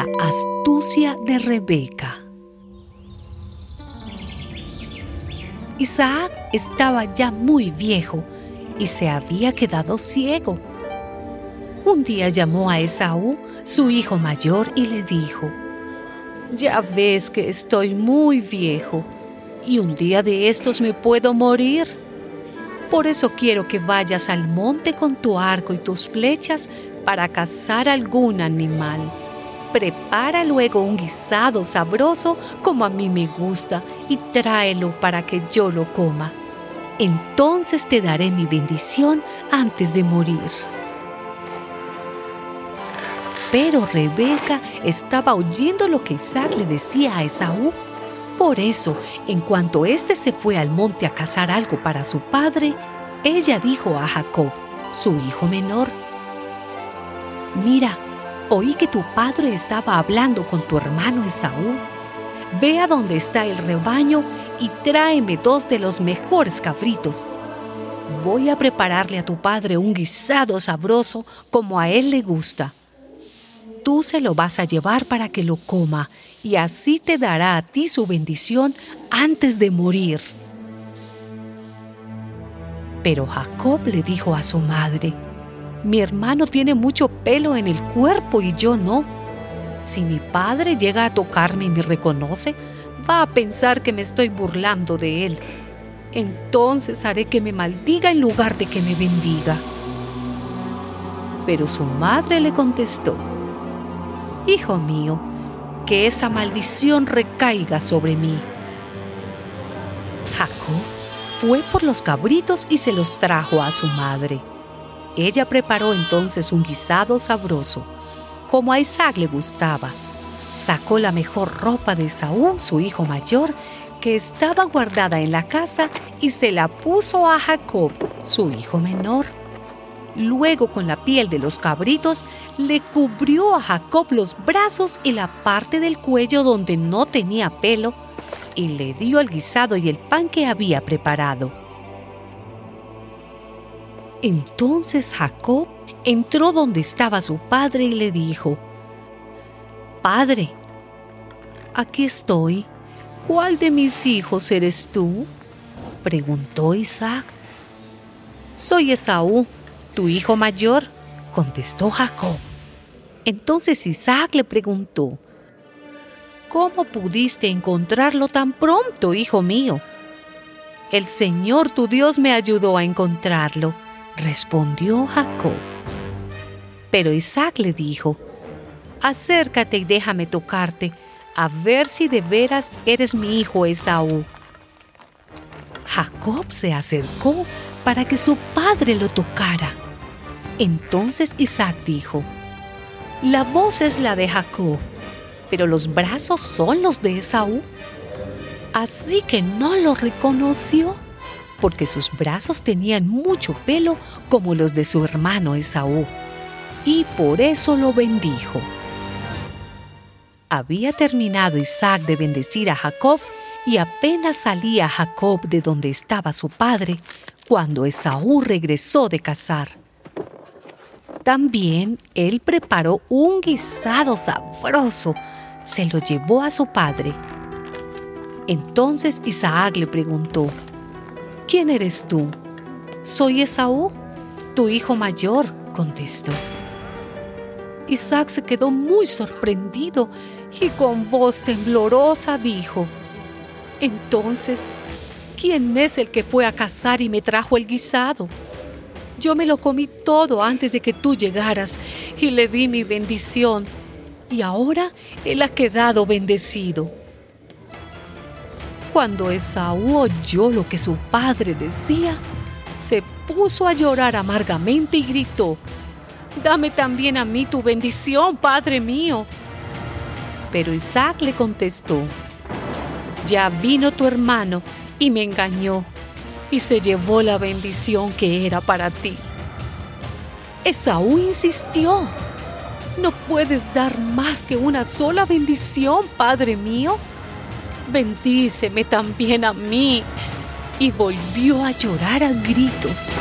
La astucia de Rebeca. Isaac estaba ya muy viejo y se había quedado ciego. Un día llamó a Esaú, su hijo mayor, y le dijo, Ya ves que estoy muy viejo y un día de estos me puedo morir. Por eso quiero que vayas al monte con tu arco y tus flechas para cazar algún animal. Prepara luego un guisado sabroso como a mí me gusta y tráelo para que yo lo coma. Entonces te daré mi bendición antes de morir. Pero Rebeca estaba oyendo lo que Isaac le decía a Esaú. Por eso, en cuanto éste se fue al monte a cazar algo para su padre, ella dijo a Jacob, su hijo menor, Mira, oí que tu padre estaba hablando con tu hermano Esaú. Ve a donde está el rebaño y tráeme dos de los mejores cabritos. Voy a prepararle a tu padre un guisado sabroso como a él le gusta. Tú se lo vas a llevar para que lo coma y así te dará a ti su bendición antes de morir. Pero Jacob le dijo a su madre, mi hermano tiene mucho pelo en el cuerpo y yo no. Si mi padre llega a tocarme y me reconoce, va a pensar que me estoy burlando de él. Entonces haré que me maldiga en lugar de que me bendiga. Pero su madre le contestó, Hijo mío, que esa maldición recaiga sobre mí. Jacob fue por los cabritos y se los trajo a su madre. Ella preparó entonces un guisado sabroso, como a Isaac le gustaba. Sacó la mejor ropa de Saúl, su hijo mayor, que estaba guardada en la casa, y se la puso a Jacob, su hijo menor. Luego con la piel de los cabritos le cubrió a Jacob los brazos y la parte del cuello donde no tenía pelo, y le dio el guisado y el pan que había preparado. Entonces Jacob entró donde estaba su padre y le dijo, Padre, aquí estoy. ¿Cuál de mis hijos eres tú? preguntó Isaac. Soy Esaú, tu hijo mayor, contestó Jacob. Entonces Isaac le preguntó, ¿Cómo pudiste encontrarlo tan pronto, hijo mío? El Señor tu Dios me ayudó a encontrarlo respondió Jacob. Pero Isaac le dijo, acércate y déjame tocarte, a ver si de veras eres mi hijo Esaú. Jacob se acercó para que su padre lo tocara. Entonces Isaac dijo, la voz es la de Jacob, pero los brazos son los de Esaú. Así que no lo reconoció porque sus brazos tenían mucho pelo como los de su hermano Esaú, y por eso lo bendijo. Había terminado Isaac de bendecir a Jacob y apenas salía Jacob de donde estaba su padre cuando Esaú regresó de cazar. También él preparó un guisado sabroso, se lo llevó a su padre. Entonces Isaac le preguntó, ¿Quién eres tú? Soy Esaú, tu hijo mayor, contestó. Isaac se quedó muy sorprendido y con voz temblorosa dijo, Entonces, ¿quién es el que fue a cazar y me trajo el guisado? Yo me lo comí todo antes de que tú llegaras y le di mi bendición, y ahora él ha quedado bendecido. Cuando Esaú oyó lo que su padre decía, se puso a llorar amargamente y gritó, Dame también a mí tu bendición, Padre mío. Pero Isaac le contestó, Ya vino tu hermano y me engañó y se llevó la bendición que era para ti. Esaú insistió, No puedes dar más que una sola bendición, Padre mío bendíceme también a mí. Y volvió a llorar a gritos.